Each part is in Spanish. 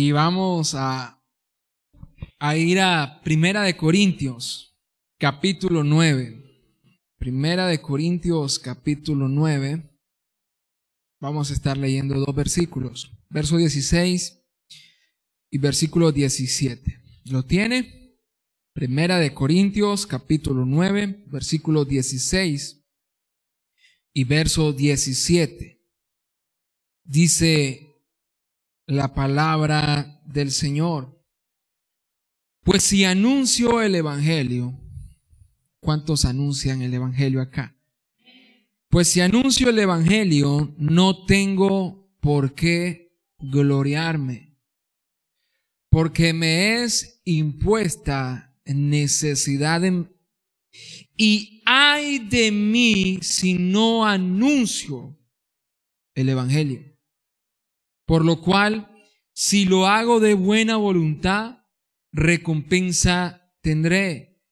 y vamos a, a ir a Primera de Corintios, capítulo 9. Primera de Corintios, capítulo 9. Vamos a estar leyendo dos versículos, verso 16 y versículo 17. ¿Lo tiene? Primera de Corintios, capítulo 9, versículo 16 y verso 17. Dice la palabra del Señor. Pues si anuncio el Evangelio, ¿cuántos anuncian el Evangelio acá? Pues si anuncio el Evangelio, no tengo por qué gloriarme, porque me es impuesta necesidad y hay de mí si no anuncio el Evangelio. Por lo cual, si lo hago de buena voluntad, recompensa tendré.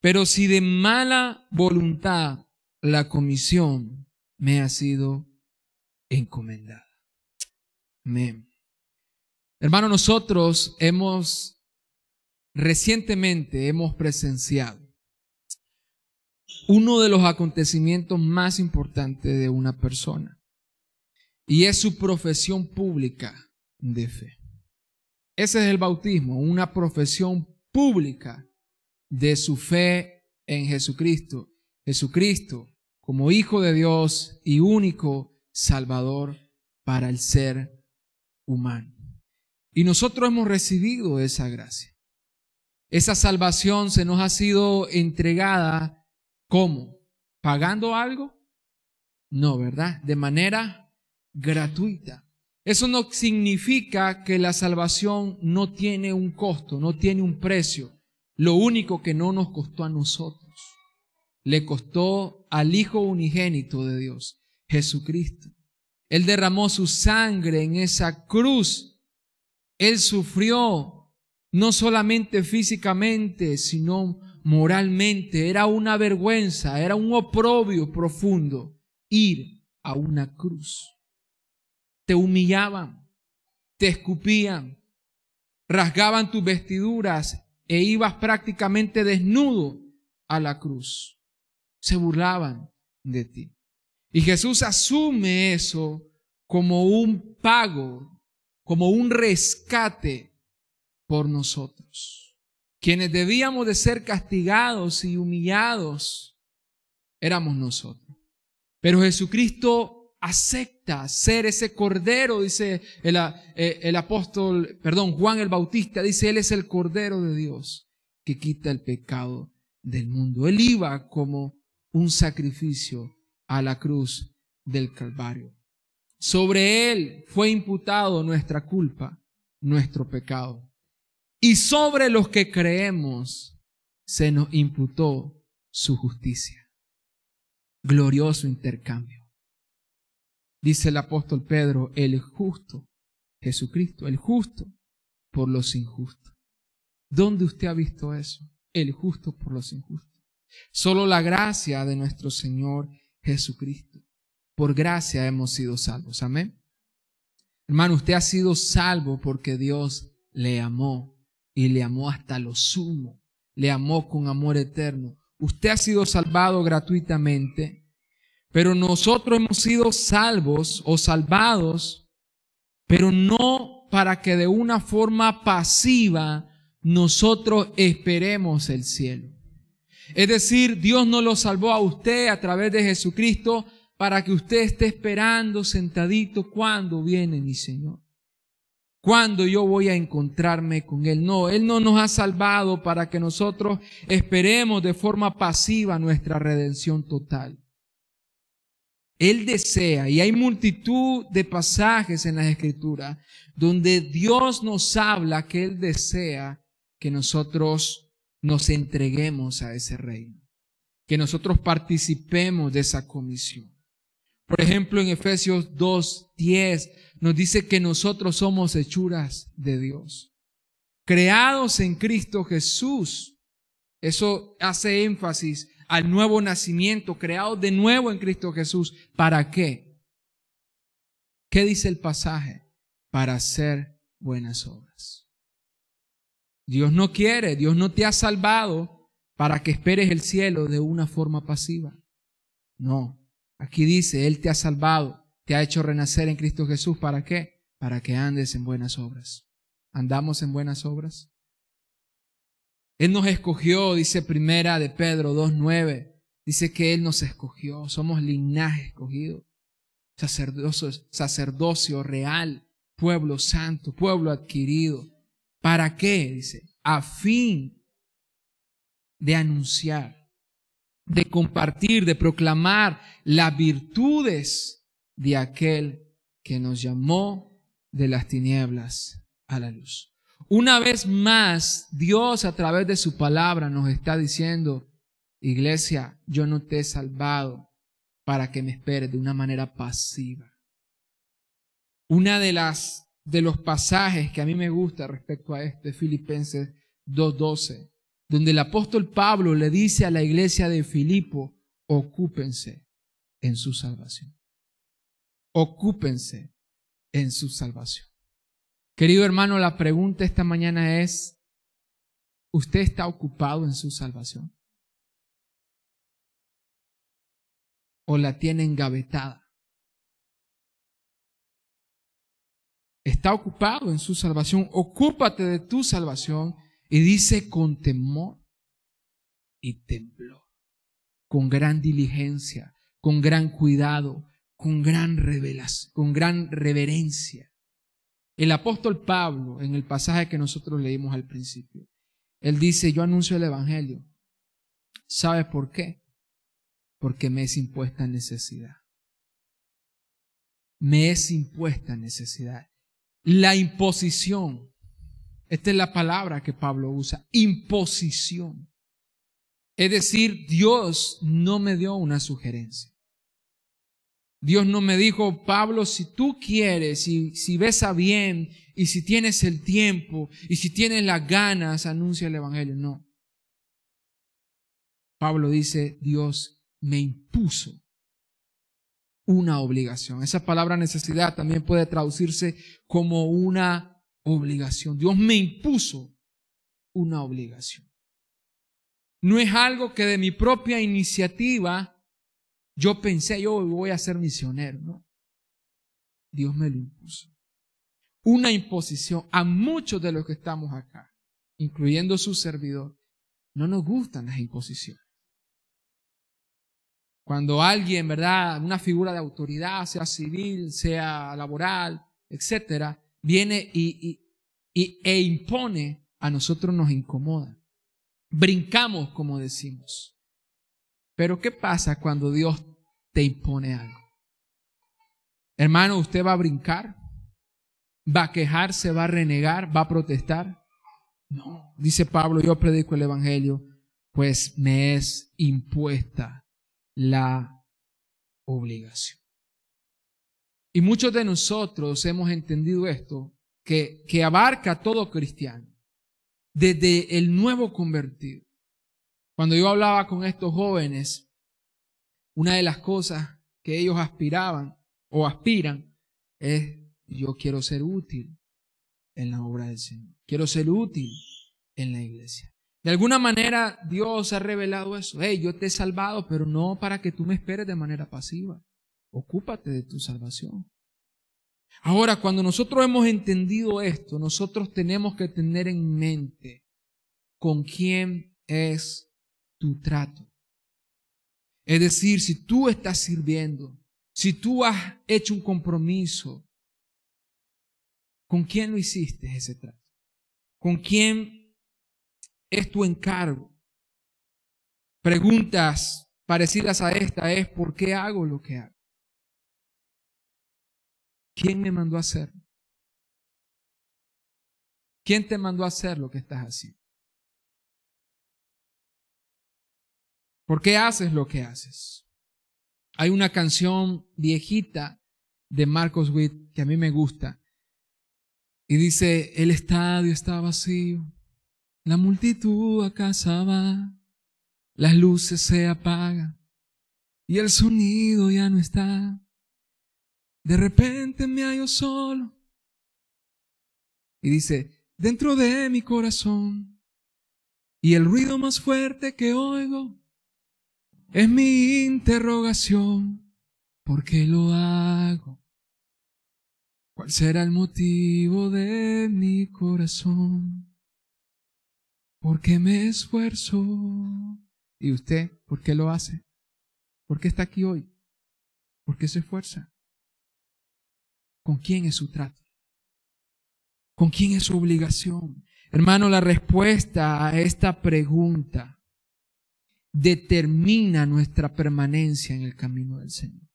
Pero si de mala voluntad, la comisión me ha sido encomendada. Amén. Hermano, nosotros hemos recientemente hemos presenciado uno de los acontecimientos más importantes de una persona y es su profesión pública de fe. Ese es el bautismo, una profesión pública de su fe en Jesucristo. Jesucristo como Hijo de Dios y único Salvador para el ser humano. Y nosotros hemos recibido esa gracia. Esa salvación se nos ha sido entregada ¿cómo? ¿Pagando algo? No, ¿verdad? De manera gratuita. Eso no significa que la salvación no tiene un costo, no tiene un precio. Lo único que no nos costó a nosotros, le costó al Hijo unigénito de Dios, Jesucristo. Él derramó su sangre en esa cruz. Él sufrió no solamente físicamente, sino moralmente. Era una vergüenza, era un oprobio profundo ir a una cruz te humillaban, te escupían, rasgaban tus vestiduras e ibas prácticamente desnudo a la cruz. Se burlaban de ti. Y Jesús asume eso como un pago, como un rescate por nosotros. Quienes debíamos de ser castigados y humillados éramos nosotros. Pero Jesucristo acepta ser ese cordero, dice el, eh, el, apóstol, perdón, Juan el Bautista, dice, Él es el cordero de Dios que quita el pecado del mundo. Él iba como un sacrificio a la cruz del Calvario. Sobre Él fue imputado nuestra culpa, nuestro pecado. Y sobre los que creemos se nos imputó su justicia. Glorioso intercambio dice el apóstol Pedro, el justo, Jesucristo, el justo por los injustos. ¿Dónde usted ha visto eso? El justo por los injustos. Solo la gracia de nuestro Señor Jesucristo. Por gracia hemos sido salvos. Amén. Hermano, usted ha sido salvo porque Dios le amó y le amó hasta lo sumo. Le amó con amor eterno. Usted ha sido salvado gratuitamente pero nosotros hemos sido salvos o salvados, pero no para que de una forma pasiva nosotros esperemos el cielo. Es decir, Dios no lo salvó a usted a través de Jesucristo para que usted esté esperando sentadito cuando viene mi Señor. Cuando yo voy a encontrarme con Él. No, Él no nos ha salvado para que nosotros esperemos de forma pasiva nuestra redención total. Él desea, y hay multitud de pasajes en las escrituras donde Dios nos habla que Él desea que nosotros nos entreguemos a ese reino, que nosotros participemos de esa comisión. Por ejemplo, en Efesios 2, 10 nos dice que nosotros somos hechuras de Dios, creados en Cristo Jesús. Eso hace énfasis al nuevo nacimiento, creado de nuevo en Cristo Jesús. ¿Para qué? ¿Qué dice el pasaje? Para hacer buenas obras. Dios no quiere, Dios no te ha salvado para que esperes el cielo de una forma pasiva. No, aquí dice, Él te ha salvado, te ha hecho renacer en Cristo Jesús. ¿Para qué? Para que andes en buenas obras. ¿Andamos en buenas obras? Él nos escogió, dice primera de Pedro 2.9. Dice que Él nos escogió, somos linaje escogido, sacerdocio, sacerdocio real, pueblo santo, pueblo adquirido. ¿Para qué? Dice, a fin de anunciar, de compartir, de proclamar las virtudes de aquel que nos llamó de las tinieblas a la luz. Una vez más, Dios a través de su palabra nos está diciendo, Iglesia, yo no te he salvado para que me esperes de una manera pasiva. Una de las de los pasajes que a mí me gusta respecto a este Filipenses 2:12, donde el apóstol Pablo le dice a la iglesia de Filipo, ocúpense en su salvación. Ocúpense en su salvación. Querido hermano, la pregunta esta mañana es, ¿usted está ocupado en su salvación? o la tiene engavetada. Está ocupado en su salvación. Ocúpate de tu salvación. Y dice con temor y temblor, con gran diligencia, con gran cuidado, con gran revelación, con gran reverencia. El apóstol Pablo, en el pasaje que nosotros leímos al principio, él dice, yo anuncio el Evangelio. ¿Sabes por qué? porque me es impuesta necesidad. Me es impuesta necesidad. La imposición. Esta es la palabra que Pablo usa. Imposición. Es decir, Dios no me dio una sugerencia. Dios no me dijo, Pablo, si tú quieres, si, si ves a bien, y si tienes el tiempo, y si tienes las ganas, anuncia el Evangelio. No. Pablo dice, Dios me impuso una obligación. Esa palabra necesidad también puede traducirse como una obligación. Dios me impuso una obligación. No es algo que de mi propia iniciativa yo pensé, yo voy a ser misionero, ¿no? Dios me lo impuso. Una imposición a muchos de los que estamos acá, incluyendo su servidor, no nos gustan las imposiciones. Cuando alguien, ¿verdad? Una figura de autoridad, sea civil, sea laboral, etcétera, viene y, e impone, a nosotros nos incomoda. Brincamos, como decimos. Pero ¿qué pasa cuando Dios te impone algo? Hermano, usted va a brincar, va a quejarse, va a renegar, va a protestar. No, dice Pablo, yo predico el Evangelio, pues me es impuesta la obligación. Y muchos de nosotros hemos entendido esto, que, que abarca a todo cristiano, desde el nuevo convertido. Cuando yo hablaba con estos jóvenes, una de las cosas que ellos aspiraban o aspiran es, yo quiero ser útil en la obra del Señor, quiero ser útil en la iglesia. De alguna manera Dios ha revelado eso. Hey, yo te he salvado, pero no para que tú me esperes de manera pasiva. Ocúpate de tu salvación. Ahora, cuando nosotros hemos entendido esto, nosotros tenemos que tener en mente con quién es tu trato. Es decir, si tú estás sirviendo, si tú has hecho un compromiso, ¿con quién lo hiciste ese trato? ¿Con quién es tu encargo. Preguntas parecidas a esta es, ¿por qué hago lo que hago? ¿Quién me mandó a hacer? ¿Quién te mandó a hacer lo que estás haciendo? ¿Por qué haces lo que haces? Hay una canción viejita de Marcos Witt que a mí me gusta y dice, el estadio está vacío, la multitud a casa va, las luces se apagan y el sonido ya no está. De repente me hallo solo Y dice, dentro de mi corazón, y el ruido más fuerte que oigo es mi interrogación, ¿por qué lo hago? ¿Cuál será el motivo de mi corazón? ¿Por qué me esfuerzo? ¿Y usted por qué lo hace? ¿Por qué está aquí hoy? ¿Por qué se esfuerza? ¿Con quién es su trato? ¿Con quién es su obligación? Hermano, la respuesta a esta pregunta determina nuestra permanencia en el camino del Señor.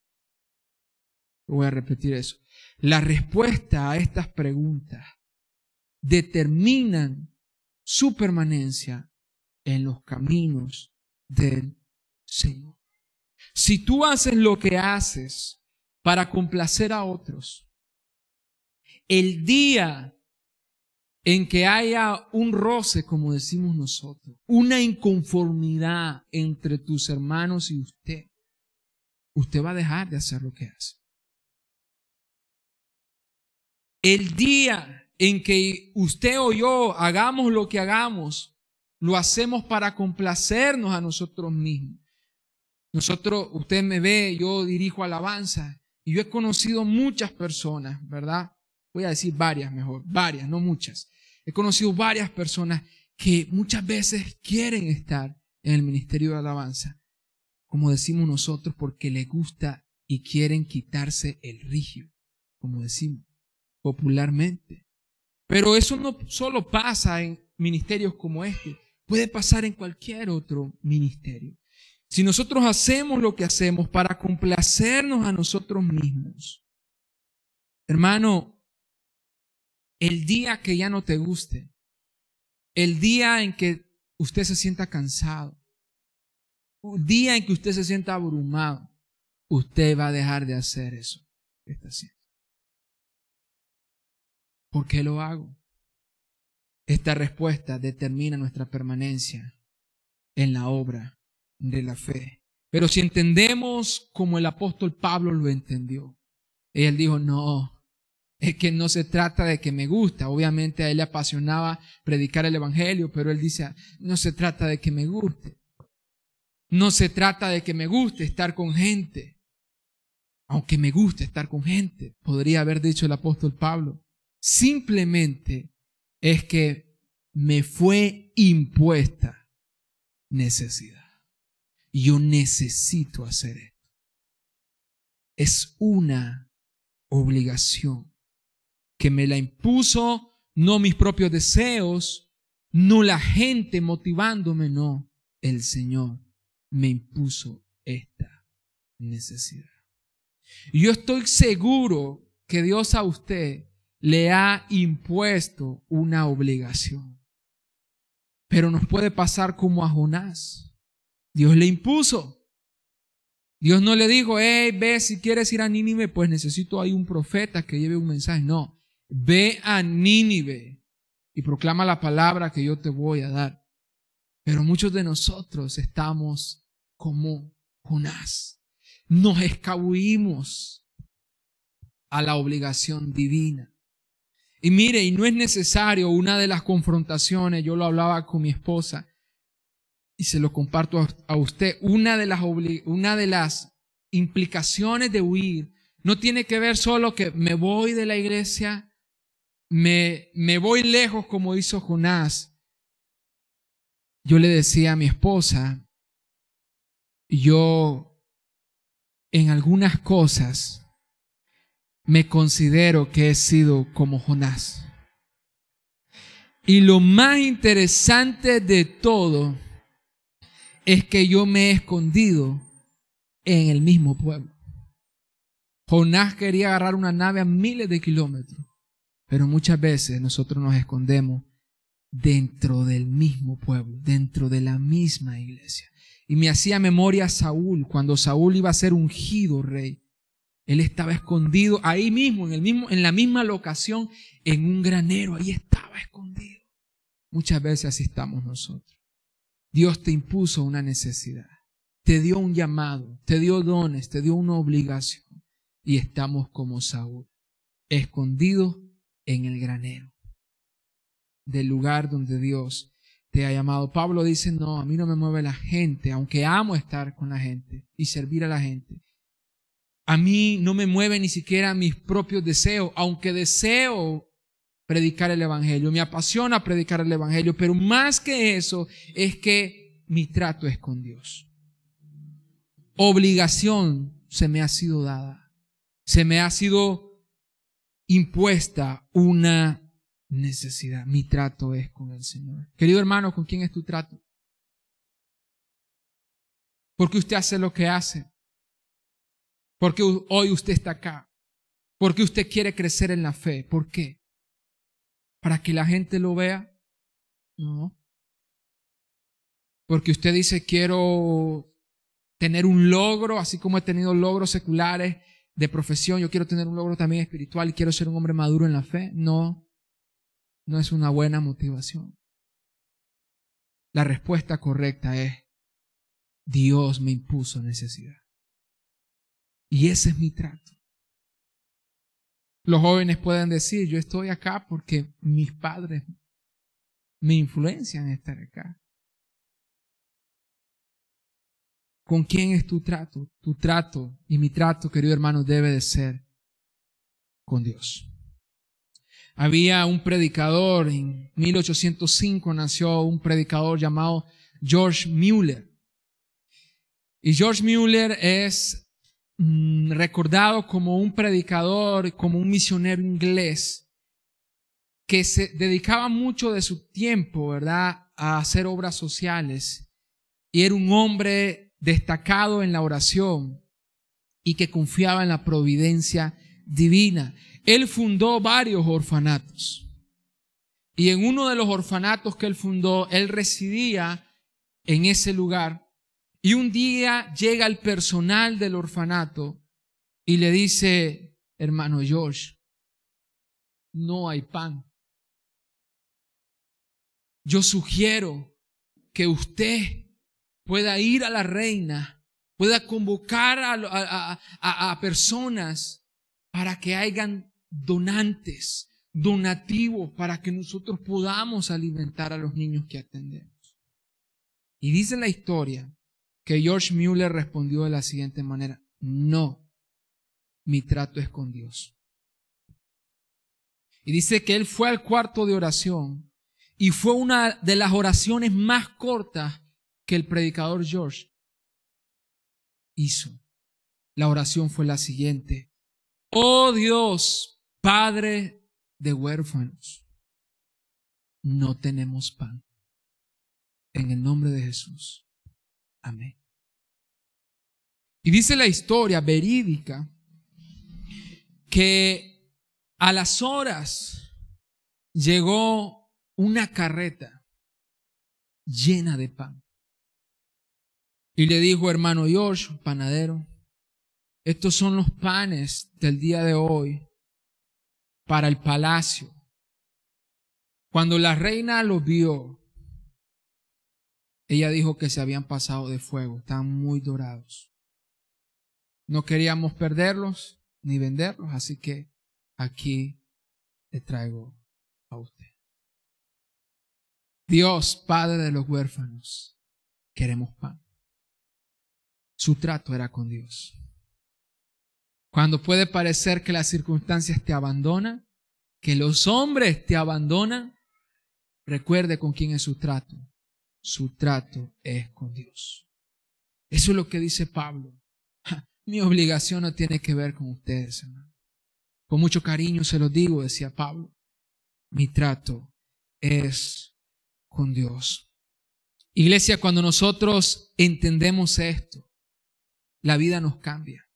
Voy a repetir eso. La respuesta a estas preguntas determinan su permanencia en los caminos del Señor. Si tú haces lo que haces para complacer a otros, el día en que haya un roce, como decimos nosotros, una inconformidad entre tus hermanos y usted, usted va a dejar de hacer lo que hace. El día en que usted o yo hagamos lo que hagamos, lo hacemos para complacernos a nosotros mismos. Nosotros, usted me ve, yo dirijo alabanza y yo he conocido muchas personas, ¿verdad? Voy a decir varias mejor, varias, no muchas. He conocido varias personas que muchas veces quieren estar en el ministerio de alabanza, como decimos nosotros, porque les gusta y quieren quitarse el rigio, como decimos popularmente. Pero eso no solo pasa en ministerios como este, puede pasar en cualquier otro ministerio. Si nosotros hacemos lo que hacemos para complacernos a nosotros mismos, hermano, el día que ya no te guste, el día en que usted se sienta cansado, el día en que usted se sienta abrumado, usted va a dejar de hacer eso que está haciendo. ¿Por qué lo hago? Esta respuesta determina nuestra permanencia en la obra de la fe. Pero si entendemos como el apóstol Pablo lo entendió, él dijo, no, es que no se trata de que me gusta. Obviamente a él le apasionaba predicar el Evangelio, pero él dice, no se trata de que me guste. No se trata de que me guste estar con gente. Aunque me guste estar con gente, podría haber dicho el apóstol Pablo. Simplemente es que me fue impuesta necesidad. Y yo necesito hacer esto. Es una obligación que me la impuso, no mis propios deseos, no la gente motivándome, no, el Señor me impuso esta necesidad. Y yo estoy seguro que Dios a usted le ha impuesto una obligación. Pero nos puede pasar como a Jonás. Dios le impuso. Dios no le dijo, hey, ve, si quieres ir a Nínive, pues necesito ahí un profeta que lleve un mensaje. No, ve a Nínive y proclama la palabra que yo te voy a dar. Pero muchos de nosotros estamos como Jonás. Nos escabullimos a la obligación divina. Y mire, y no es necesario una de las confrontaciones, yo lo hablaba con mi esposa y se lo comparto a usted, una de las, una de las implicaciones de huir no tiene que ver solo que me voy de la iglesia, me, me voy lejos como hizo Jonás. Yo le decía a mi esposa, yo en algunas cosas me considero que he sido como Jonás. Y lo más interesante de todo es que yo me he escondido en el mismo pueblo. Jonás quería agarrar una nave a miles de kilómetros, pero muchas veces nosotros nos escondemos dentro del mismo pueblo, dentro de la misma iglesia. Y me hacía memoria Saúl, cuando Saúl iba a ser ungido rey. Él estaba escondido ahí mismo, en, el mismo, en la misma locación, en un granero. Ahí estaba escondido. Muchas veces así estamos nosotros. Dios te impuso una necesidad, te dio un llamado, te dio dones, te dio una obligación. Y estamos como Saúl, escondidos en el granero. del lugar donde Dios te ha llamado. Pablo dice, no, a mí no me mueve la gente, aunque amo estar con la gente y servir a la gente. A mí no me mueve ni siquiera mis propios deseos, aunque deseo predicar el Evangelio. Me apasiona predicar el Evangelio, pero más que eso es que mi trato es con Dios. Obligación se me ha sido dada. Se me ha sido impuesta una necesidad. Mi trato es con el Señor. Querido hermano, ¿con quién es tu trato? Porque usted hace lo que hace. Porque hoy usted está acá. Porque usted quiere crecer en la fe. ¿Por qué? ¿Para que la gente lo vea? No. Porque usted dice, quiero tener un logro, así como he tenido logros seculares de profesión, yo quiero tener un logro también espiritual y quiero ser un hombre maduro en la fe. No, no es una buena motivación. La respuesta correcta es, Dios me impuso necesidad. Y ese es mi trato. Los jóvenes pueden decir, yo estoy acá porque mis padres me influencian a estar acá. ¿Con quién es tu trato? Tu trato y mi trato, querido hermano, debe de ser con Dios. Había un predicador, en 1805 nació un predicador llamado George Mueller. Y George Mueller es mm, recordado como un predicador, como un misionero inglés, que se dedicaba mucho de su tiempo, ¿verdad?, a hacer obras sociales. Y era un hombre destacado en la oración y que confiaba en la providencia divina. Él fundó varios orfanatos. Y en uno de los orfanatos que él fundó, él residía en ese lugar. Y un día llega el personal del orfanato y le dice, hermano George, no hay pan. Yo sugiero que usted pueda ir a la reina, pueda convocar a, personas para que hagan donantes, donativos, para que nosotros podamos alimentar a los niños que atendemos. Y dice la historia que George Mueller respondió de la siguiente manera, no, mi trato es con Dios. Y dice que él fue al cuarto de oración y fue una de las oraciones más cortas que el predicador George hizo. La oración fue la siguiente. Oh Dios, Padre de huérfanos, no tenemos pan. En el nombre de Jesús. Amén. Y dice la historia verídica que a las horas llegó una carreta llena de pan. Y le dijo, hermano George, panadero, estos son los panes del día de hoy para el palacio. Cuando la reina los vio, ella dijo que se habían pasado de fuego, estaban muy dorados. No queríamos perderlos ni venderlos, así que aquí le traigo a usted. Dios, Padre de los huérfanos, queremos pan. Su trato era con Dios. Cuando puede parecer que las circunstancias te abandonan, que los hombres te abandonan, recuerde con quién es su trato. Su trato es con Dios. Eso es lo que dice Pablo. mi obligación no tiene que ver con ustedes, hermano. Con mucho cariño se lo digo, decía Pablo. Mi trato es con Dios. Iglesia, cuando nosotros entendemos esto, la vida nos cambia.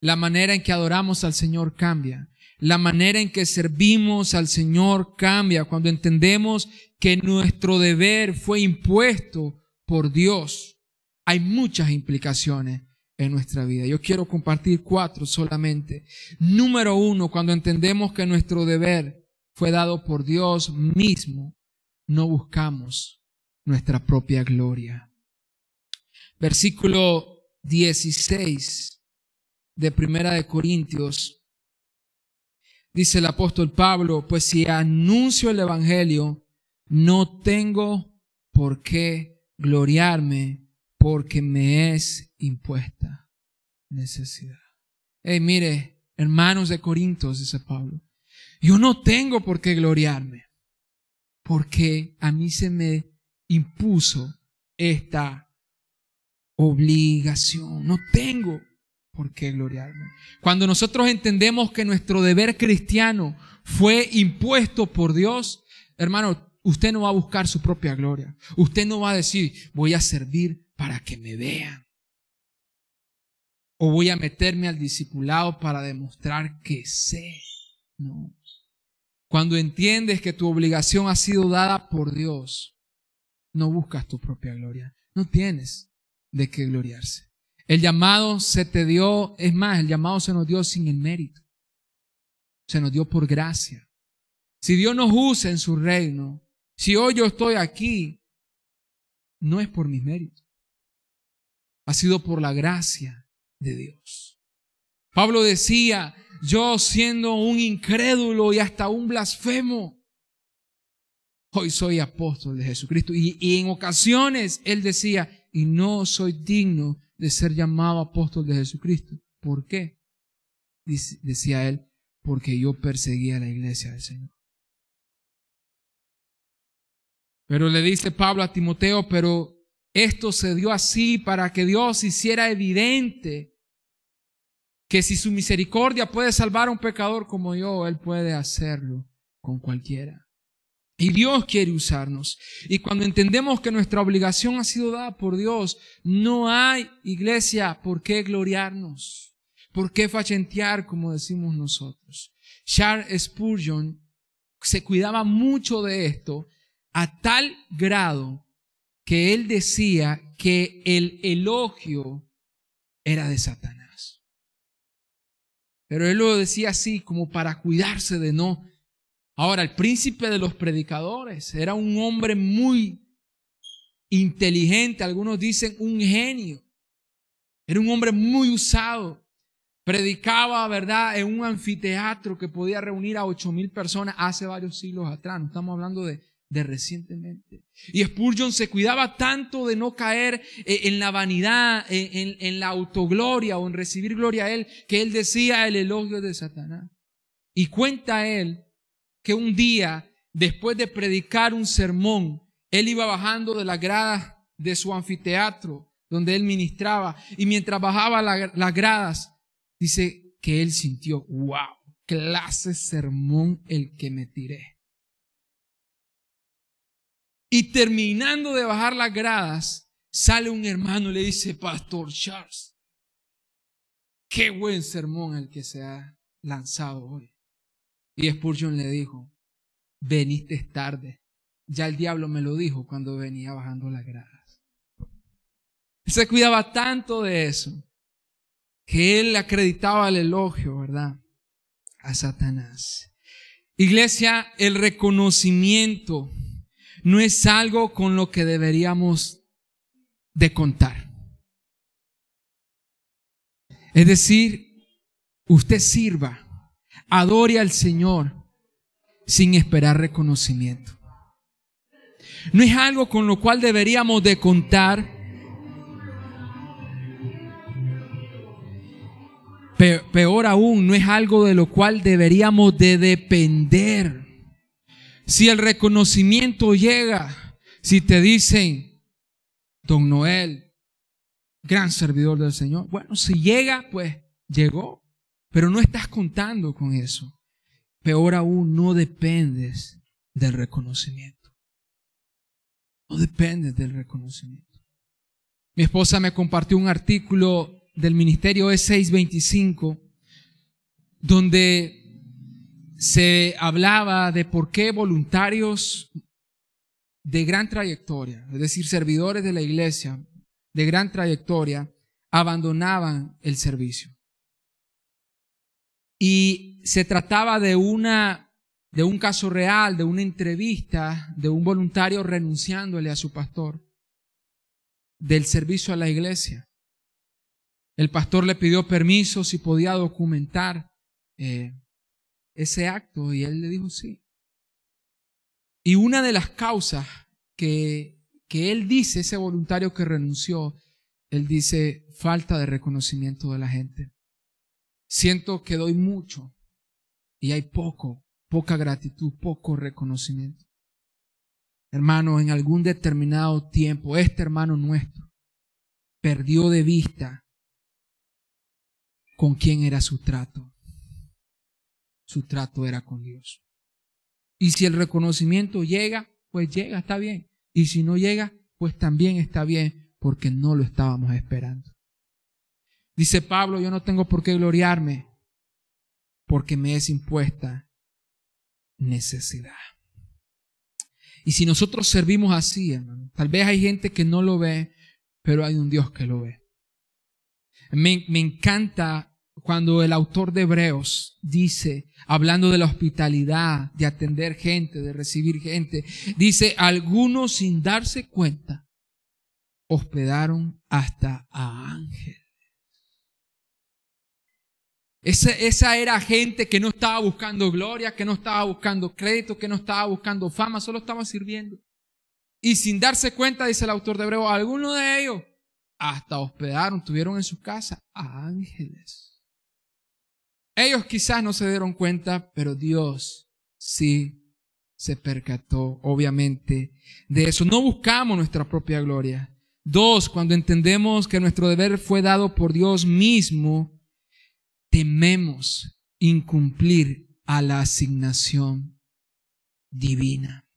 La manera en que adoramos al Señor cambia. La manera en que servimos al Señor cambia cuando entendemos que nuestro deber fue impuesto por Dios. Hay muchas implicaciones en nuestra vida. Yo quiero compartir cuatro solamente. Número uno, cuando entendemos que nuestro deber fue dado por Dios mismo, no buscamos nuestra propia gloria. Versículo 16 de Primera de Corintios, dice el apóstol Pablo, pues si anuncio el Evangelio, no tengo por qué gloriarme porque me es impuesta necesidad. Hey, mire, hermanos de Corintios, dice Pablo, yo no tengo por qué gloriarme porque a mí se me impuso esta obligación. No tengo por qué gloriarme. Cuando nosotros entendemos que nuestro deber cristiano fue impuesto por Dios, hermano, usted no va a buscar su propia gloria. Usted no va a decir, voy a servir para que me vean. O voy a meterme al discipulado para demostrar que sé. No. Cuando entiendes que tu obligación ha sido dada por Dios, no buscas tu propia gloria. No tienes de qué gloriarse. El llamado se te dio, es más, el llamado se nos dio sin el mérito. Se nos dio por gracia. Si Dios nos usa en su reino, si hoy yo estoy aquí, no es por mis méritos. Ha sido por la gracia de Dios. Pablo decía, yo siendo un incrédulo y hasta un blasfemo, hoy soy apóstol de Jesucristo. Y, en ocasiones él decía, y no soy digno de ser llamado apóstol de Jesucristo. ¿Por qué? decía él, porque yo perseguía la iglesia del Señor. Pero le dice Pablo a Timoteo, pero esto se dio así para que Dios hiciera evidente que si su misericordia puede salvar a un pecador como yo, Él puede hacerlo con cualquiera. Y Dios quiere usarnos. Y cuando entendemos que nuestra obligación ha sido dada por Dios, no hay, iglesia, por qué gloriarnos, por qué fachentear, como decimos nosotros. Charles Spurgeon se cuidaba mucho de esto a tal grado que él decía que el elogio era de Satanás. Pero él lo decía así como para cuidarse de no Ahora, el príncipe de los predicadores era un hombre muy inteligente, algunos dicen un genio. Era un hombre muy usado. Predicaba, ¿verdad?, en un anfiteatro que podía reunir a ocho mil personas hace varios siglos atrás. No estamos hablando de, de recientemente. Y Spurgeon se cuidaba tanto de no caer eh, en la vanidad, en, en, la autogloria o en recibir gloria a él, que él decía el elogio de Satanás. Y cuenta él que un día, después de predicar un sermón, él iba bajando de las gradas de su anfiteatro donde él ministraba y mientras bajaba las gradas, dice que él sintió, wow, clase sermón el que me tiré. Y terminando de bajar las gradas, sale un hermano y le dice, Pastor Charles, qué buen sermón el que se ha lanzado hoy. Y Spurgeon le dijo, veniste tarde. Ya el diablo me lo dijo cuando venía bajando las gradas. Se cuidaba tanto de eso que él acreditaba el elogio, ¿verdad? A Satanás. Iglesia, el reconocimiento no es algo con lo que deberíamos de contar. Es decir, usted sirva adore al Señor sin esperar reconocimiento. No es algo con lo cual deberíamos de contar. Peor aún, no es algo de lo cual deberíamos de depender. Si el reconocimiento llega, si te dicen, don Noel, gran servidor del Señor, bueno, si llega, pues llegó. Pero no estás contando con eso. Peor aún, no dependes del reconocimiento. No dependes del reconocimiento. Mi esposa me compartió un artículo del Ministerio E625 donde se hablaba de por qué voluntarios de gran trayectoria, es decir, servidores de la iglesia de gran trayectoria, abandonaban el servicio. Y se trataba de una, de un caso real, de una entrevista de un voluntario renunciándole a su pastor del servicio a la iglesia. El pastor le pidió permiso si podía documentar eh, ese acto y él le dijo sí. Y una de las causas que, que él dice, ese voluntario que renunció, él dice falta de reconocimiento de la gente. Siento que doy mucho y hay poco, poca gratitud, poco reconocimiento. Hermano, en algún determinado tiempo, este hermano nuestro perdió de vista con quién era su trato. Su trato era con Dios. Y si el reconocimiento llega, pues llega, está bien. Y si no llega, pues también está bien, porque no lo estábamos esperando. Dice Pablo, yo no tengo por qué gloriarme, porque me es impuesta necesidad. Y si nosotros servimos así, hermano, tal vez hay gente que no lo ve, pero hay un Dios que lo ve. Me, me encanta cuando el autor de Hebreos dice, hablando de la hospitalidad, de atender gente, de recibir gente, dice, algunos sin darse cuenta, hospedaron hasta a ángeles. Esa, esa, era gente que no estaba buscando gloria, que no estaba buscando crédito, que no estaba buscando fama, solo estaba sirviendo. Y sin darse cuenta, dice el autor de Hebreos, algunos de ellos hasta hospedaron, tuvieron en su casa a ángeles. Ellos quizás no se dieron cuenta, pero Dios sí se percató, obviamente, de eso. No buscamos nuestra propia gloria. Dos, cuando entendemos que nuestro deber fue dado por Dios mismo, tememos incumplir a la asignación divina.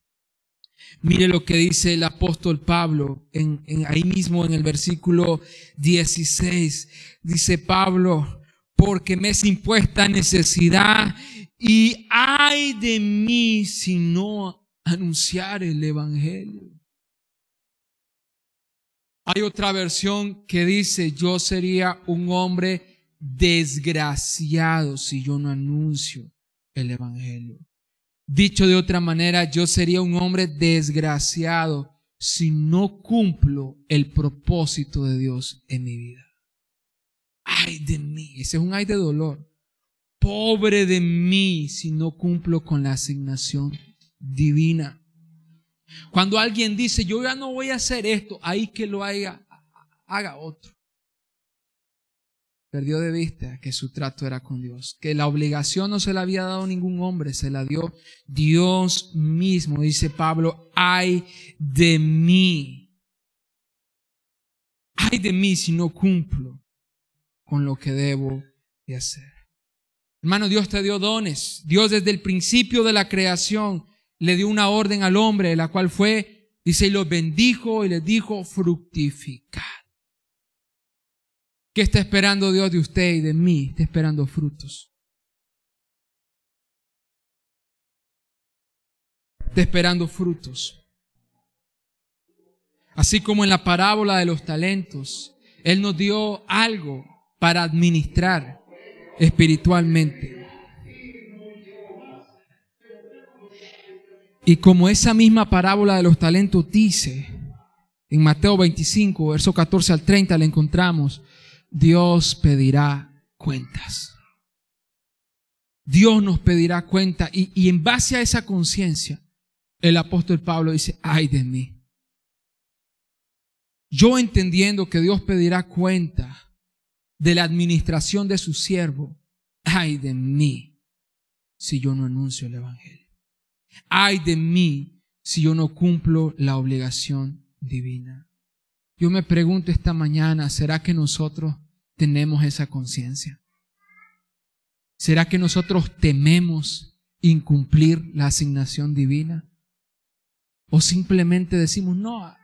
Mire lo que dice el apóstol Pablo en, ahí mismo en el versículo 16. Dice Pablo, porque me es impuesta necesidad y ay de mí si no anunciar el Evangelio. Hay otra versión que dice, yo sería un hombre desgraciado si yo no anuncio el Evangelio. Dicho de otra manera, yo sería un hombre desgraciado si no cumplo el propósito de Dios en mi vida. Ay de mí, ese es un ay de dolor. Pobre de mí si no cumplo con la asignación divina. Cuando alguien dice, yo ya no voy a hacer esto, ahí que lo haga, haga otro perdió de vista que su trato era con Dios, que la obligación no se la había dado ningún hombre, se la dio Dios mismo. Dice Pablo, ay de mí, ay de mí si no cumplo con lo que debo de hacer. Hermano, Dios te dio dones. Dios desde el principio de la creación le dio una orden al hombre, la cual fue, dice, y los bendijo y les dijo, fructificar. ¿Qué está esperando Dios de usted y de mí? Está esperando frutos. Está esperando frutos. Así como en la parábola de los talentos, Él nos dio algo para administrar espiritualmente. Y como esa misma parábola de los talentos dice, en Mateo 25, verso 14 al 30, le encontramos, Dios pedirá cuentas. Dios nos pedirá cuenta y, y en base a esa conciencia, el apóstol Pablo dice, ay de mí. Yo entendiendo que Dios pedirá cuenta de la administración de su siervo, ay de mí si yo no anuncio el Evangelio. Ay de mí si yo no cumplo la obligación divina. Yo me pregunto esta mañana, ¿será que nosotros tenemos esa conciencia? ¿Será que nosotros tememos incumplir la asignación divina? ¿O simplemente decimos, no,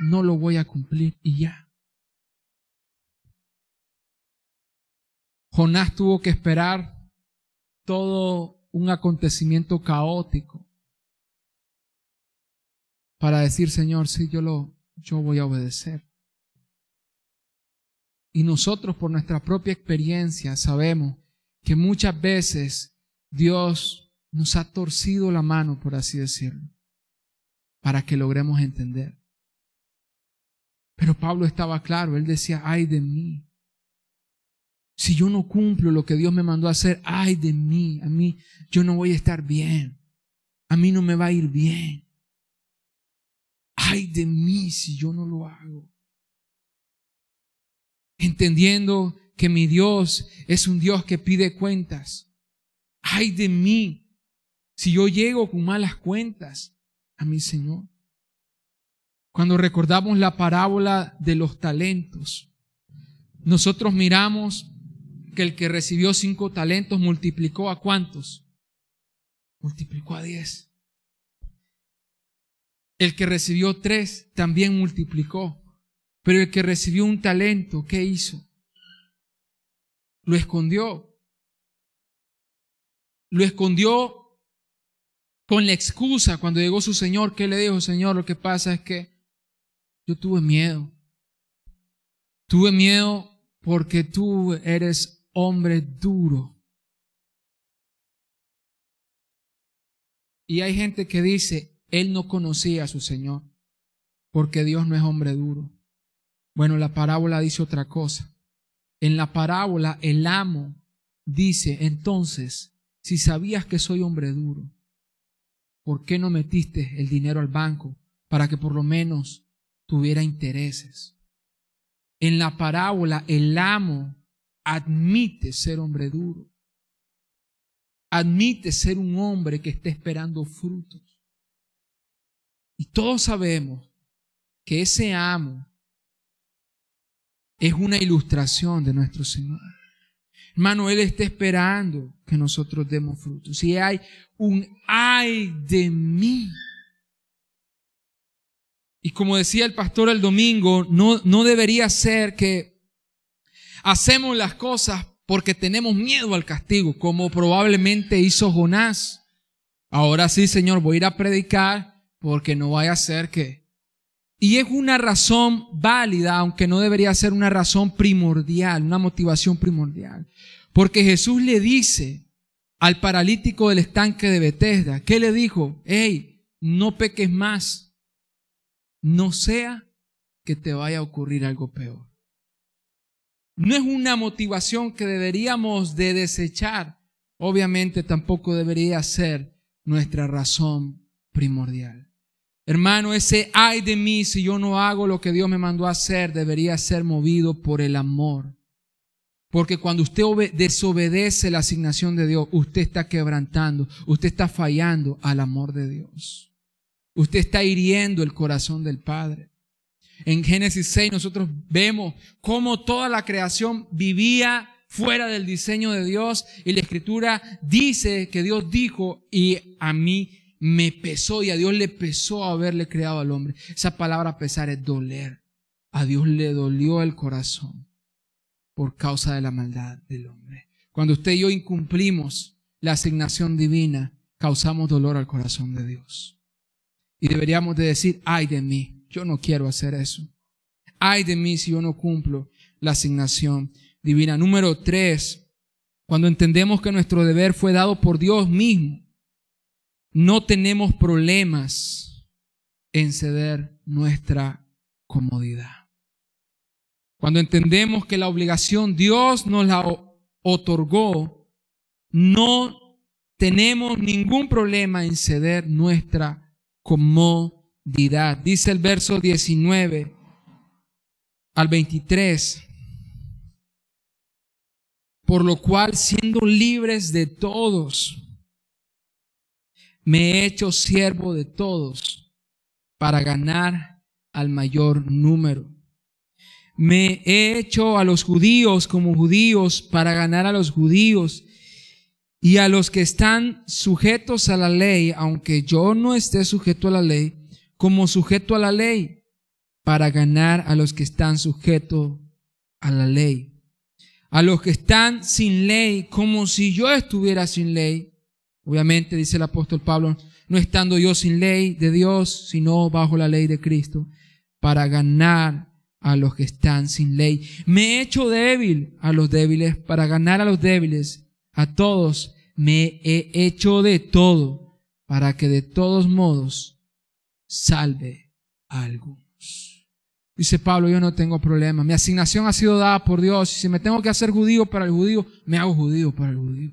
no lo voy a cumplir y ya? Jonás tuvo que esperar todo un acontecimiento caótico para decir, Señor, sí, yo lo, yo voy a obedecer. Y nosotros por nuestra propia experiencia sabemos que muchas veces Dios nos ha torcido la mano, por así decirlo, para que logremos entender. Pero Pablo estaba claro, él decía, ay de mí. Si yo no cumplo lo que Dios me mandó a hacer, ay de mí, a mí yo no voy a estar bien, a mí no me va a ir bien. ay de mí si yo no lo hago. Entendiendo que mi Dios es un Dios que pide cuentas. Ay de mí si yo llego con malas cuentas a mi Señor. Cuando recordamos la parábola de los talentos, nosotros miramos que el que recibió cinco talentos multiplicó a cuántos? Multiplicó a diez. El que recibió tres también multiplicó. Pero el que recibió un talento, ¿qué hizo? Lo escondió. Lo escondió con la excusa cuando llegó su Señor. ¿Qué le dijo, Señor? Lo que pasa es que yo tuve miedo. Tuve miedo porque tú eres hombre duro. Y hay gente que dice, él no conocía a su Señor, porque Dios no es hombre duro. Bueno, la parábola dice otra cosa. En la parábola el amo dice, entonces, si sabías que soy hombre duro, ¿por qué no metiste el dinero al banco para que por lo menos tuviera intereses? En la parábola el amo admite ser hombre duro. Admite ser un hombre que está esperando frutos. Y todos sabemos que ese amo es una ilustración de nuestro Señor. Hermano, Él está esperando que nosotros demos frutos. Y hay un ay de mí. Y como decía el pastor el domingo, no, no debería ser que hacemos las cosas porque tenemos miedo al castigo, como probablemente hizo Jonás. Ahora sí, Señor, voy a ir a predicar porque no vaya a ser que... Y es una razón válida, aunque no debería ser una razón primordial, una motivación primordial. Porque Jesús le dice al paralítico del estanque de Bethesda, ¿qué le dijo? Hey, no peques más, no sea que te vaya a ocurrir algo peor. No es una motivación que deberíamos de desechar. Obviamente tampoco debería ser nuestra razón primordial. Hermano, ese ay de mí si yo no hago lo que Dios me mandó a hacer debería ser movido por el amor. Porque cuando usted desobedece la asignación de Dios, usted está quebrantando, usted está fallando al amor de Dios. Usted está hiriendo el corazón del Padre. En Génesis 6 nosotros vemos cómo toda la creación vivía fuera del diseño de Dios y la escritura dice que Dios dijo y a mí me pesó y a Dios le pesó haberle creado al hombre. Esa palabra pesar es doler. A Dios le dolió el corazón por causa de la maldad del hombre. Cuando usted y yo incumplimos la asignación divina, causamos dolor al corazón de Dios. Y deberíamos de decir, ay de mí, yo no quiero hacer eso. Ay de mí si yo no cumplo la asignación divina. Número tres, cuando entendemos que nuestro deber fue dado por Dios mismo, no tenemos problemas en ceder nuestra comodidad. Cuando entendemos que la obligación Dios nos la otorgó, no tenemos ningún problema en ceder nuestra comodidad. Dice el verso 19 al 23. Por lo cual, siendo libres de todos, me he hecho siervo de todos para ganar al mayor número me he hecho a los judíos como judíos para ganar a los judíos y a los que están sujetos a la ley, aunque yo no esté sujeto a la ley, como sujeto a la ley, para ganar a los que están sujetos a la ley. A los que están sin ley, como si yo estuviera sin ley. Obviamente, dice el apóstol Pablo, no estando yo sin ley de Dios, sino bajo la ley de Cristo, para ganar a los que están sin ley. Me he hecho débil a los débiles para ganar a los débiles. A todos me he hecho de todo para que de todos modos salve a algunos. Dice Pablo, yo no tengo problema. Mi asignación ha sido dada por Dios. Si me tengo que hacer judío para el judío, me hago judío para el judío.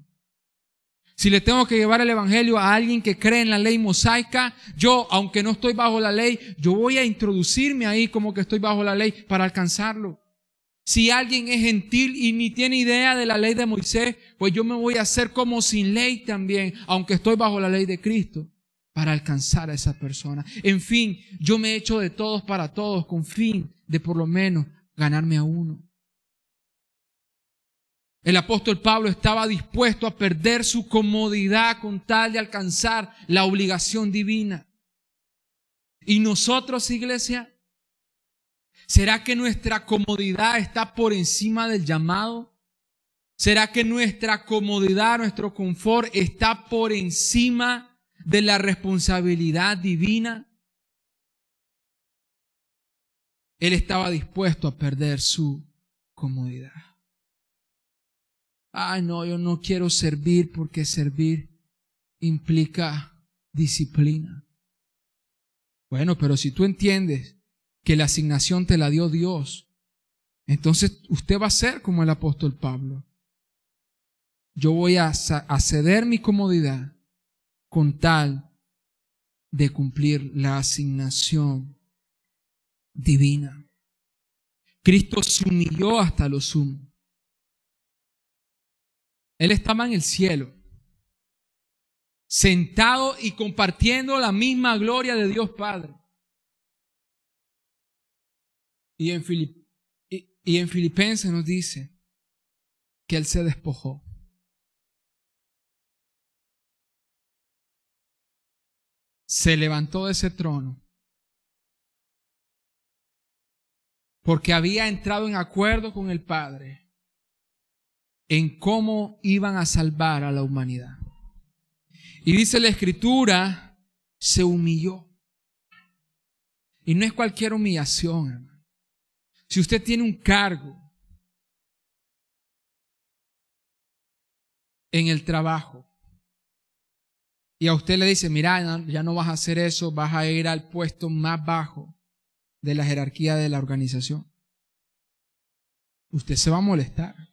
Si le tengo que llevar el Evangelio a alguien que cree en la ley mosaica, yo, aunque no estoy bajo la ley, yo voy a introducirme ahí como que estoy bajo la ley para alcanzarlo. Si alguien es gentil y ni tiene idea de la ley de Moisés, pues yo me voy a hacer como sin ley también, aunque estoy bajo la ley de Cristo, para alcanzar a esa persona. En fin, yo me he hecho de todos para todos con fin de por lo menos ganarme a uno. El apóstol Pablo estaba dispuesto a perder su comodidad con tal de alcanzar la obligación divina. ¿Y nosotros, iglesia? ¿Será que nuestra comodidad está por encima del llamado? ¿Será que nuestra comodidad, nuestro confort está por encima de la responsabilidad divina? Él estaba dispuesto a perder su comodidad. Ay, no, yo no quiero servir porque servir implica disciplina. Bueno, pero si tú entiendes que la asignación te la dio Dios, entonces usted va a ser como el apóstol Pablo. Yo voy a, ceder mi comodidad con tal de cumplir la asignación divina. Cristo se humilló hasta lo sumo. Él estaba en el cielo, sentado y compartiendo la misma gloria de Dios Padre. Y en, y en Filipenses nos dice que Él se despojó. Se levantó de ese trono porque había entrado en acuerdo con el Padre en cómo iban a salvar a la humanidad. Y dice la escritura, se humilló. Y no es cualquier humillación, hermano. Si usted tiene un cargo en el trabajo y a usted le dice, mira, ya no vas a hacer eso, vas a ir al puesto más bajo de la jerarquía de la organización, usted se va a molestar.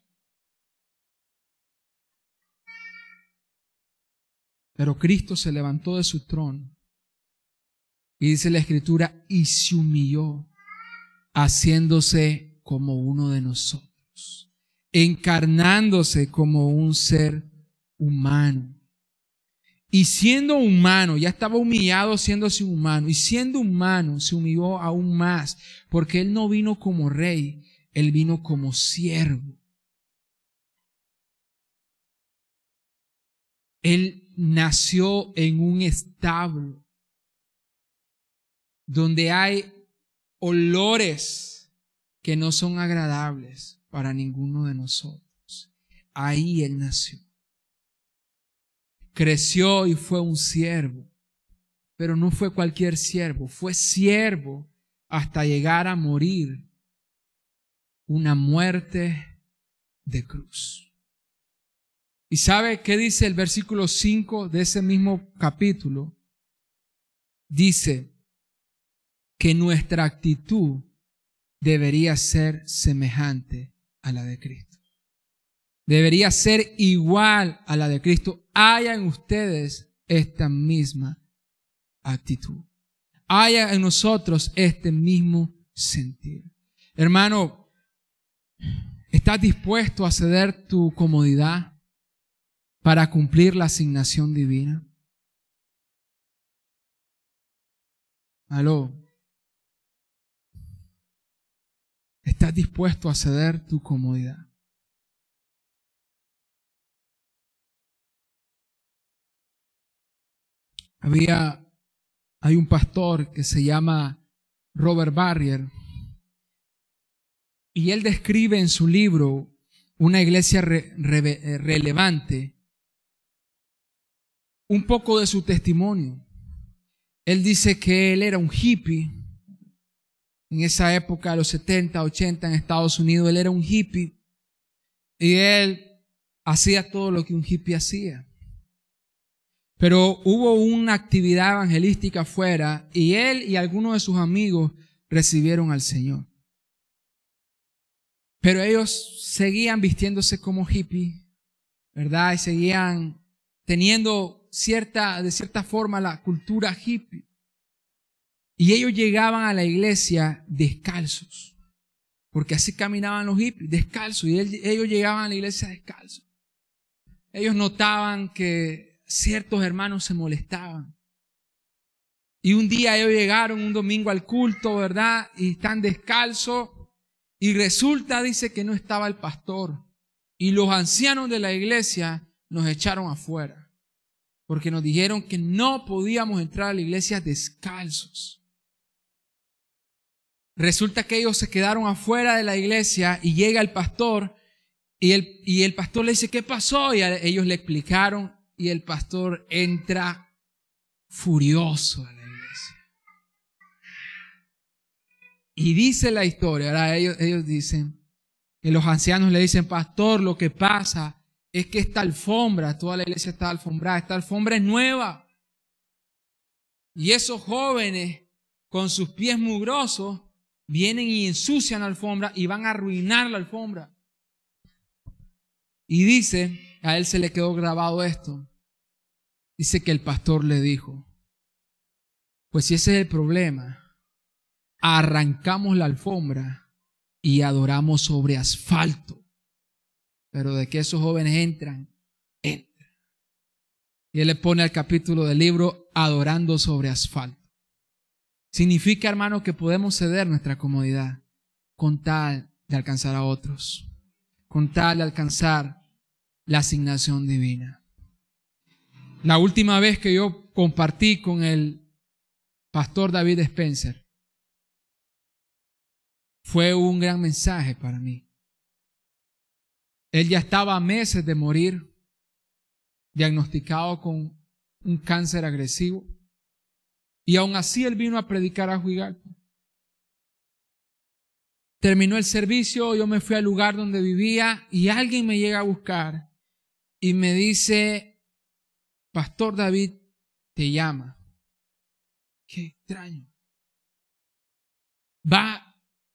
Pero Cristo se levantó de su trono. Y dice la escritura, y se humilló, haciéndose como uno de nosotros, encarnándose como un ser humano. Y siendo humano, ya estaba humillado siéndose humano, y siendo humano se humilló aún más, porque él no vino como rey, él vino como siervo. Él nació en un establo donde hay olores que no son agradables para ninguno de nosotros. Ahí Él nació. Creció y fue un siervo, pero no fue cualquier siervo, fue siervo hasta llegar a morir una muerte de cruz. ¿Y sabe qué dice el versículo 5 de ese mismo capítulo? Dice que nuestra actitud debería ser semejante a la de Cristo. Debería ser igual a la de Cristo. Haya en ustedes esta misma actitud. Haya en nosotros este mismo sentir. Hermano, ¿estás dispuesto a ceder tu comodidad? Para cumplir la asignación divina? Aló. ¿Estás dispuesto a ceder tu comodidad? Había, hay un pastor que se llama Robert Barrier y él describe en su libro una iglesia relevante un poco de su testimonio. Él dice que él era un hippie. En esa época, los 70, 80 en Estados Unidos, él era un hippie. Y él hacía todo lo que un hippie hacía. Pero hubo una actividad evangelística afuera y él y algunos de sus amigos recibieron al Señor. Pero ellos seguían vistiéndose como hippie, ¿verdad? Y seguían teniendo de cierta forma la cultura hippie. Y ellos llegaban a la iglesia descalzos, porque así caminaban los hippies, descalzos, y ellos llegaban a la iglesia descalzos. Ellos notaban que ciertos hermanos se molestaban. Y un día ellos llegaron un domingo al culto, ¿verdad? Y están descalzos. Y resulta, dice, que no estaba el pastor. Y los ancianos de la iglesia nos echaron afuera. Porque nos dijeron que no podíamos entrar a la iglesia descalzos. Resulta que ellos se quedaron afuera de la iglesia y llega el pastor y el, y el pastor le dice, ¿qué pasó? Y ellos le explicaron y el pastor entra furioso a la iglesia. Y dice la historia, ahora ellos, ellos dicen, que los ancianos le dicen, pastor, lo que pasa es que esta alfombra, toda la iglesia está alfombrada, esta alfombra es nueva. Y esos jóvenes con sus pies mugrosos vienen y ensucian la alfombra y van a arruinar la alfombra. Y dice, a él se le quedó grabado esto. Dice que el pastor le dijo, pues si ese es el problema, arrancamos la alfombra y adoramos sobre asfalto. Pero de que esos jóvenes entran, entran. Y él le pone al capítulo del libro adorando sobre asfalto. Significa, hermano, que podemos ceder nuestra comodidad con tal de alcanzar a otros, con tal de alcanzar la asignación divina. La última vez que yo compartí con el pastor David Spencer fue un gran mensaje para mí. Él ya estaba a meses de morir, diagnosticado con un cáncer agresivo. Y aún así él vino a predicar a Juigalpa. Terminó el servicio, yo me fui al lugar donde vivía y alguien me llega a buscar y me dice, Pastor David te llama. Qué extraño. Va,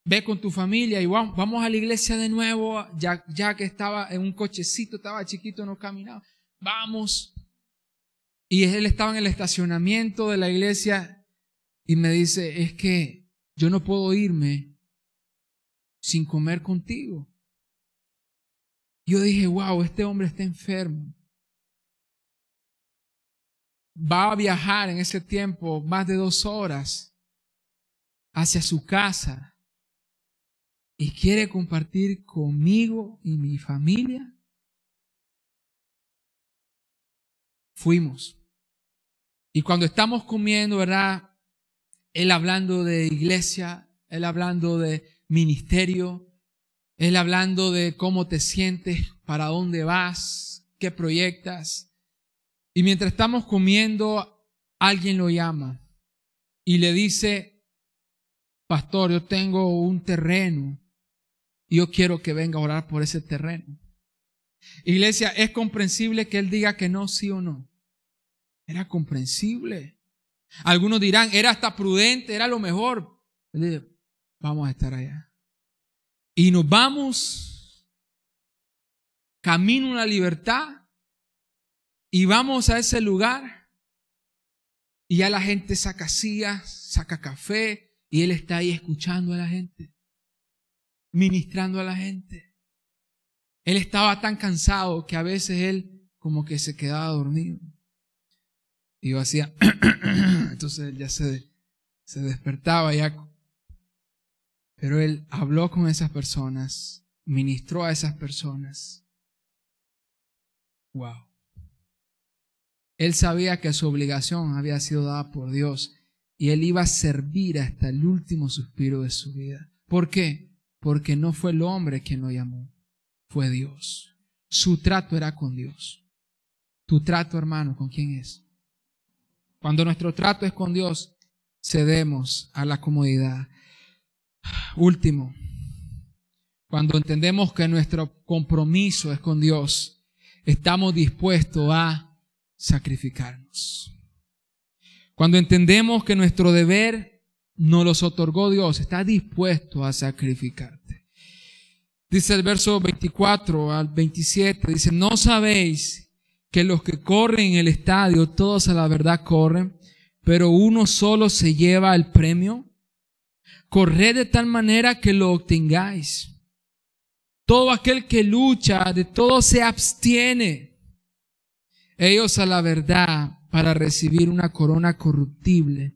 ve con tu familia y vamos, vamos a la iglesia de nuevo, ya, ya que estaba en un cochecito, estaba chiquito, no caminaba. Vamos. Y él estaba en el estacionamiento de la iglesia y me dice, es que yo no puedo irme sin comer contigo. Yo dije, wow, este hombre está enfermo. Va a viajar en ese tiempo más de dos horas hacia su casa y quiere compartir conmigo y mi familia. Fuimos. Y cuando estamos comiendo, ¿verdad? Él hablando de iglesia, él hablando de ministerio, él hablando de cómo te sientes, para dónde vas, qué proyectas. Y mientras estamos comiendo, alguien lo llama y le dice, pastor, yo tengo un terreno yo quiero que venga a orar por ese terreno. Iglesia, es comprensible que él diga que no, sí o no. Era comprensible. Algunos dirán, era hasta prudente, era lo mejor. Vamos a estar allá. Y nos vamos camino a la libertad y vamos a ese lugar y ya la gente saca sillas, saca café y él está ahí escuchando a la gente, ministrando a la gente. Él estaba tan cansado que a veces él como que se quedaba dormido. Y yo hacía, entonces ya se, se despertaba ya. Pero él habló con esas personas, ministró a esas personas. Wow. Él sabía que su obligación había sido dada por Dios y él iba a servir hasta el último suspiro de su vida. ¿Por qué? Porque no fue el hombre quien lo llamó, fue Dios. Su trato era con Dios. Tu trato, hermano, ¿con quién es? Cuando nuestro trato es con Dios, cedemos a la comodidad. Último, cuando entendemos que nuestro compromiso es con Dios, estamos dispuestos a sacrificarnos. Cuando entendemos que nuestro deber nos los otorgó Dios, está dispuesto a sacrificarte. Dice el verso 24 al 27, dice, no sabéis que los que corren en el estadio, todos a la verdad corren, pero uno solo se lleva el premio. Corred de tal manera que lo obtengáis. Todo aquel que lucha, de todo se abstiene. Ellos a la verdad para recibir una corona corruptible,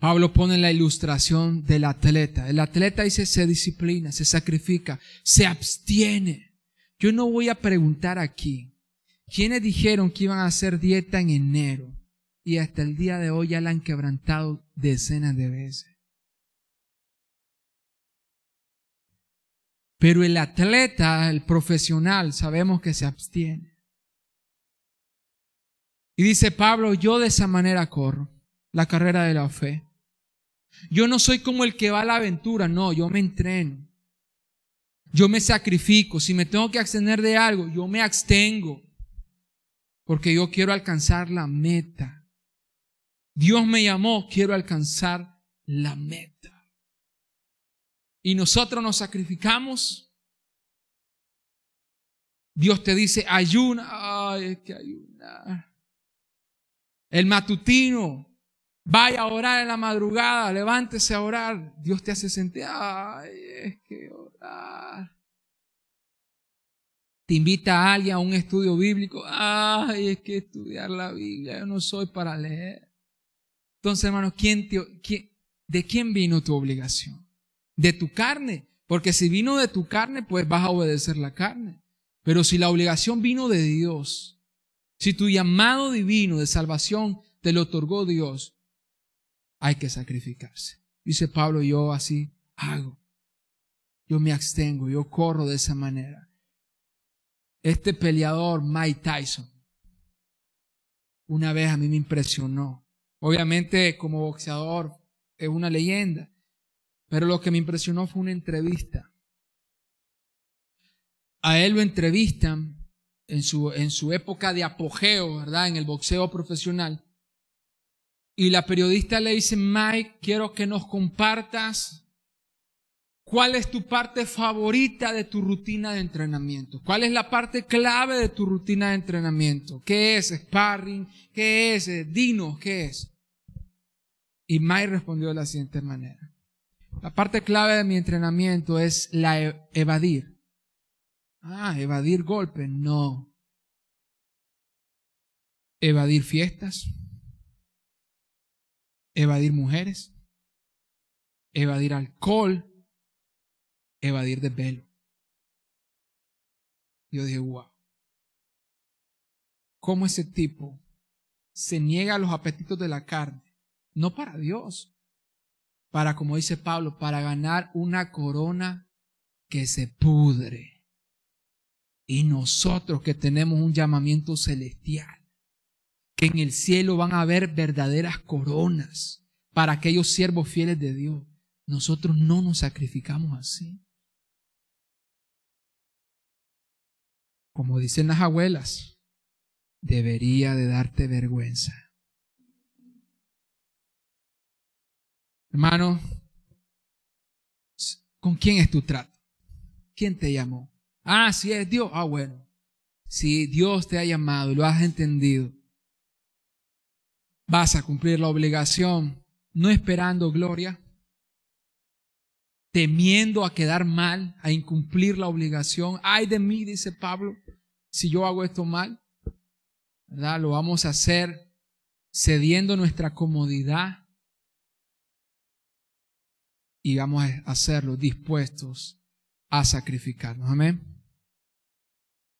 Pablo pone la ilustración del atleta. El atleta dice se disciplina, se sacrifica, se abstiene. Yo no voy a preguntar aquí, ¿quiénes dijeron que iban a hacer dieta en enero? Y hasta el día de hoy ya la han quebrantado decenas de veces. Pero el atleta, el profesional, sabemos que se abstiene. Y dice Pablo, yo de esa manera corro la carrera de la fe. Yo no soy como el que va a la aventura, no, yo me entreno. Yo me sacrifico. Si me tengo que abstener de algo, yo me abstengo. Porque yo quiero alcanzar la meta. Dios me llamó, quiero alcanzar la meta y nosotros nos sacrificamos, Dios te dice, ayuna, ay, es que ayuna. El matutino, vaya a orar en la madrugada, levántese a orar. Dios te hace sentir, ay, es que orar. Te invita a alguien a un estudio bíblico, ay, es que estudiar la Biblia, yo no soy para leer. Entonces, hermanos, ¿quién quién, ¿de quién vino tu obligación? de tu carne, porque si vino de tu carne, pues vas a obedecer la carne. Pero si la obligación vino de Dios, si tu llamado divino de salvación te lo otorgó Dios, hay que sacrificarse. Dice Pablo, yo así hago. Yo me abstengo, yo corro de esa manera. Este peleador, Mike Tyson, una vez a mí me impresionó. Obviamente como boxeador es una leyenda, pero lo que me impresionó fue una entrevista. A él lo entrevistan en su, en su época de apogeo, ¿verdad? En el boxeo profesional. Y la periodista le dice, Mike, quiero que nos compartas cuál es tu parte favorita de tu rutina de entrenamiento. ¿Cuál es la parte clave de tu rutina de entrenamiento? ¿Qué es sparring? ¿Qué es? Dino, ¿qué es? Y Mike respondió de la siguiente manera. La parte clave de mi entrenamiento es la e-, evadir. Ah, evadir golpes, no. Evadir fiestas. Evadir mujeres. Evadir alcohol. Evadir desvelo. Yo dije, wow. ¿Cómo ese tipo se niega a los apetitos de la carne? No para Dios, para, como dice Pablo, para ganar una corona que se pudre. Y nosotros que tenemos un llamamiento celestial, que en el cielo van a haber verdaderas coronas para aquellos siervos fieles de Dios, nosotros no nos sacrificamos así. Como dicen las abuelas, debería de darte vergüenza Hermano, ¿con quién es tu trato? ¿Quién te llamó? Ah, si es Dios. Ah, bueno. Si Dios te ha llamado y lo has entendido, vas a cumplir la obligación, no esperando gloria, temiendo a quedar mal, a incumplir la obligación. Ay de mí, dice Pablo, si yo hago esto mal. Lo vamos a hacer cediendo nuestra comodidad y vamos a hacerlo dispuestos a sacrificarnos. Amén.